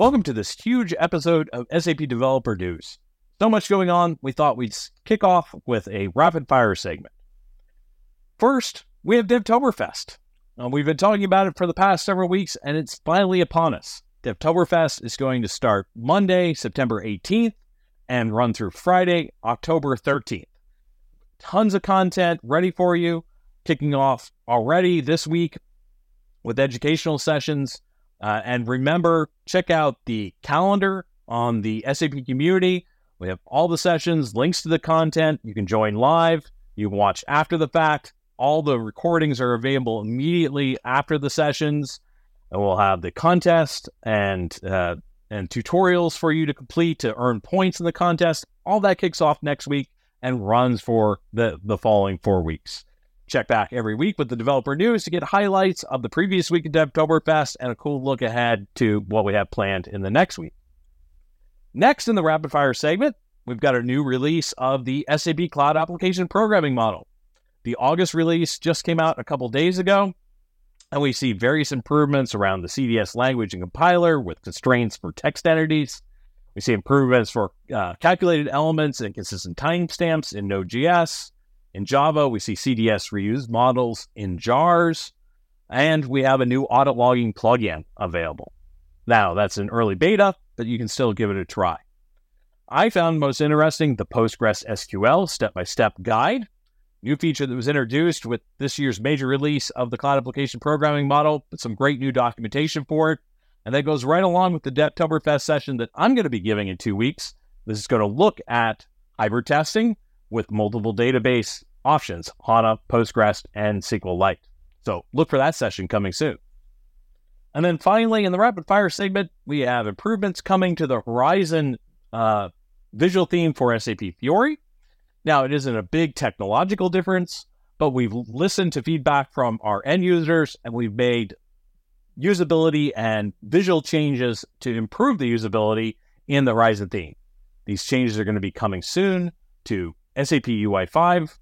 Welcome to this huge episode of SAP Developer News. So much going on, we thought we'd kick off with a rapid fire segment. First, we have DevToberfest. Uh, we've been talking about it for the past several weeks, and it's finally upon us. DevToberfest is going to start Monday, September 18th, and run through Friday, October 13th. Tons of content ready for you, kicking off already this week with educational sessions uh, and remember, check out the calendar on the SAP community. We have all the sessions, links to the content. You can join live, you can watch after the fact. All the recordings are available immediately after the sessions. And we'll have the contest and uh, and tutorials for you to complete to earn points in the contest. All that kicks off next week and runs for the, the following four weeks. Check back every week with the developer news to get highlights of the previous week of DevToberfest and a cool look ahead to what we have planned in the next week. Next in the rapid fire segment, we've got a new release of the SAP Cloud Application Programming Model. The August release just came out a couple days ago, and we see various improvements around the CDS language and compiler with constraints for text entities. We see improvements for uh, calculated elements and consistent timestamps in Node.js. In Java, we see CDS reuse models in jars, and we have a new audit logging plugin available. Now, that's an early beta, but you can still give it a try. I found most interesting the Postgres SQL step by step guide, new feature that was introduced with this year's major release of the Cloud Application Programming Model, but some great new documentation for it. And that goes right along with the DevToberfest session that I'm going to be giving in two weeks. This is going to look at hybrid testing with multiple database options HANA, Postgres, and SQLite. So look for that session coming soon. And then finally, in the rapid fire segment, we have improvements coming to the Horizon uh, visual theme for SAP Fiori. Now, it isn't a big technological difference, but we've listened to feedback from our end users and we've made usability and visual changes to improve the usability in the Horizon theme. These changes are going to be coming soon to SAP UI5,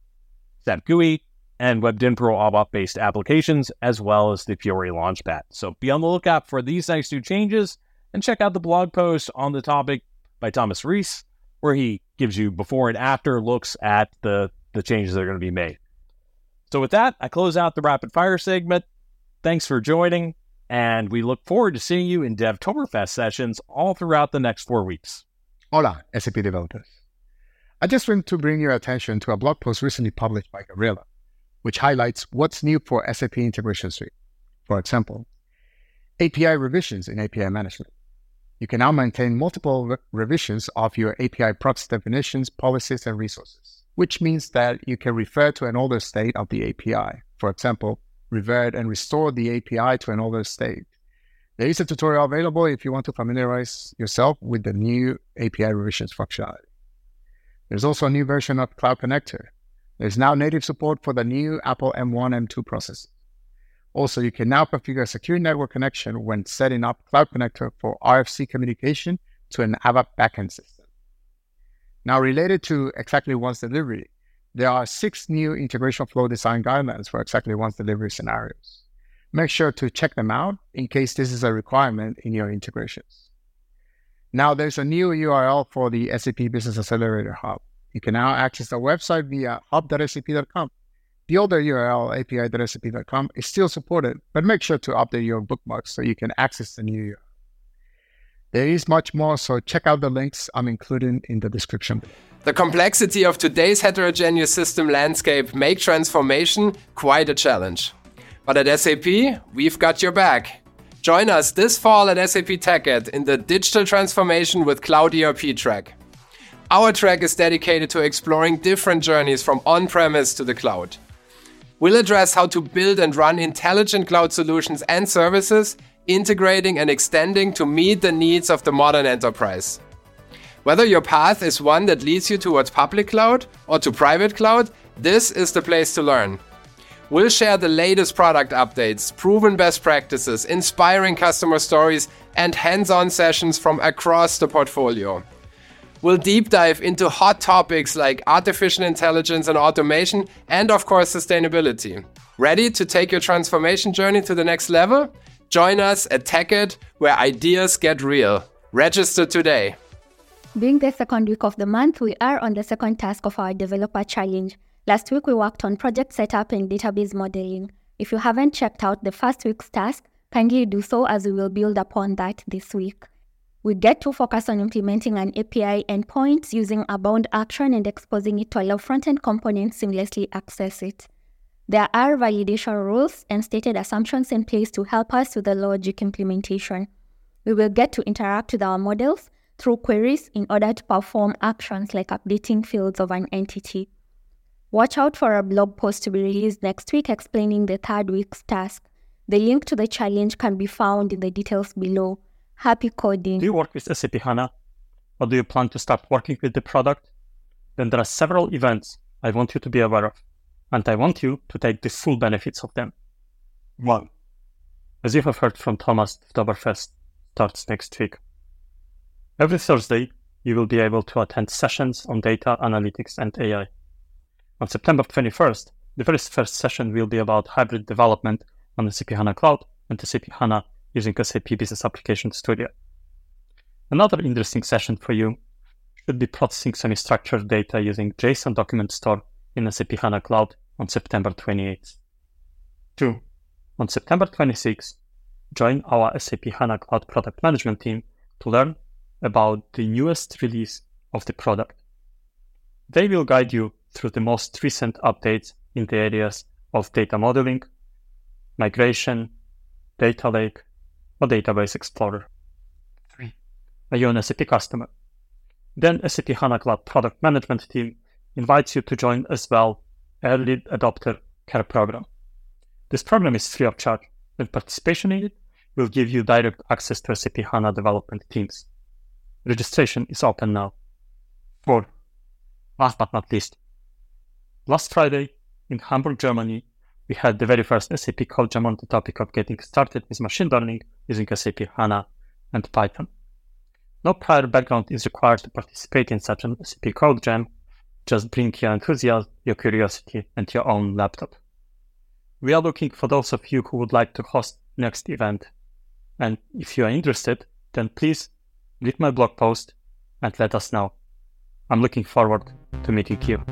SAP GUI, and WebDynPro ABAP based applications, as well as the Fiori Launchpad. So be on the lookout for these next two changes and check out the blog post on the topic by Thomas Rees, where he gives you before and after looks at the, the changes that are going to be made. So with that, I close out the rapid fire segment. Thanks for joining, and we look forward to seeing you in DevToberfest sessions all throughout the next four weeks. Hola, SAP developers. I just want to bring your attention to a blog post recently published by Gorilla, which highlights what's new for SAP Integration Suite. For example, API revisions in API management. You can now maintain multiple re- revisions of your API proxy definitions, policies, and resources, which means that you can refer to an older state of the API. For example, revert and restore the API to an older state. There is a tutorial available if you want to familiarize yourself with the new API revisions functionality. There's also a new version of Cloud Connector. There's now native support for the new Apple M1, M2 processors. Also, you can now configure a secure network connection when setting up Cloud Connector for RFC communication to an ABAP backend system. Now, related to exactly once delivery, there are six new integration flow design guidelines for exactly once delivery scenarios. Make sure to check them out in case this is a requirement in your integrations. Now there's a new URL for the SAP Business Accelerator Hub. You can now access the website via hub.sap.com. The older URL, api.sap.com, is still supported, but make sure to update your bookmarks so you can access the new URL. There is much more, so check out the links I'm including in the description. The complexity of today's heterogeneous system landscape make transformation quite a challenge. But at SAP, we've got your back. Join us this fall at SAP TechEd in the Digital Transformation with Cloud ERP track. Our track is dedicated to exploring different journeys from on premise to the cloud. We'll address how to build and run intelligent cloud solutions and services, integrating and extending to meet the needs of the modern enterprise. Whether your path is one that leads you towards public cloud or to private cloud, this is the place to learn. We'll share the latest product updates, proven best practices, inspiring customer stories, and hands on sessions from across the portfolio. We'll deep dive into hot topics like artificial intelligence and automation, and of course, sustainability. Ready to take your transformation journey to the next level? Join us at TechEd, where ideas get real. Register today. Being the second week of the month, we are on the second task of our developer challenge. Last week, we worked on project setup and database modeling. If you haven't checked out the first week's task, kindly do so as we will build upon that this week. We get to focus on implementing an API endpoint using a bound action and exposing it to allow front-end components seamlessly access it. There are validation rules and stated assumptions in place to help us with the logic implementation. We will get to interact with our models through queries in order to perform actions like updating fields of an entity. Watch out for a blog post to be released next week explaining the third week's task. The link to the challenge can be found in the details below. Happy coding. Do you work with SAP HANA? Or do you plan to start working with the product? Then there are several events I want you to be aware of, and I want you to take the full benefits of them. 1. As you have heard from Thomas, DevToberfest starts next week. Every Thursday, you will be able to attend sessions on data analytics and AI. On September 21st, the very first session will be about hybrid development on the SAP HANA Cloud and the SAP HANA using SAP Business Application Studio. Another interesting session for you should be processing semi-structured data using JSON document store in SAP HANA Cloud on September 28th. 2. On September 26th, join our SAP HANA Cloud product management team to learn about the newest release of the product. They will guide you through the most recent updates in the areas of data modeling, migration, data lake, or database explorer. 3. Are you an SAP customer? Then SAP HANA Cloud product management team invites you to join as well early adopter care program. This program is free of charge, and participation in it will give you direct access to SAP HANA development teams. Registration is open now. 4. Last but not least, Last Friday in Hamburg, Germany, we had the very first SAP Code Jam on the topic of getting started with machine learning using SAP HANA and Python. No prior background is required to participate in such an SAP Code Jam. Just bring your enthusiasm, your curiosity, and your own laptop. We are looking for those of you who would like to host next event. And if you are interested, then please read my blog post and let us know. I'm looking forward to meeting you.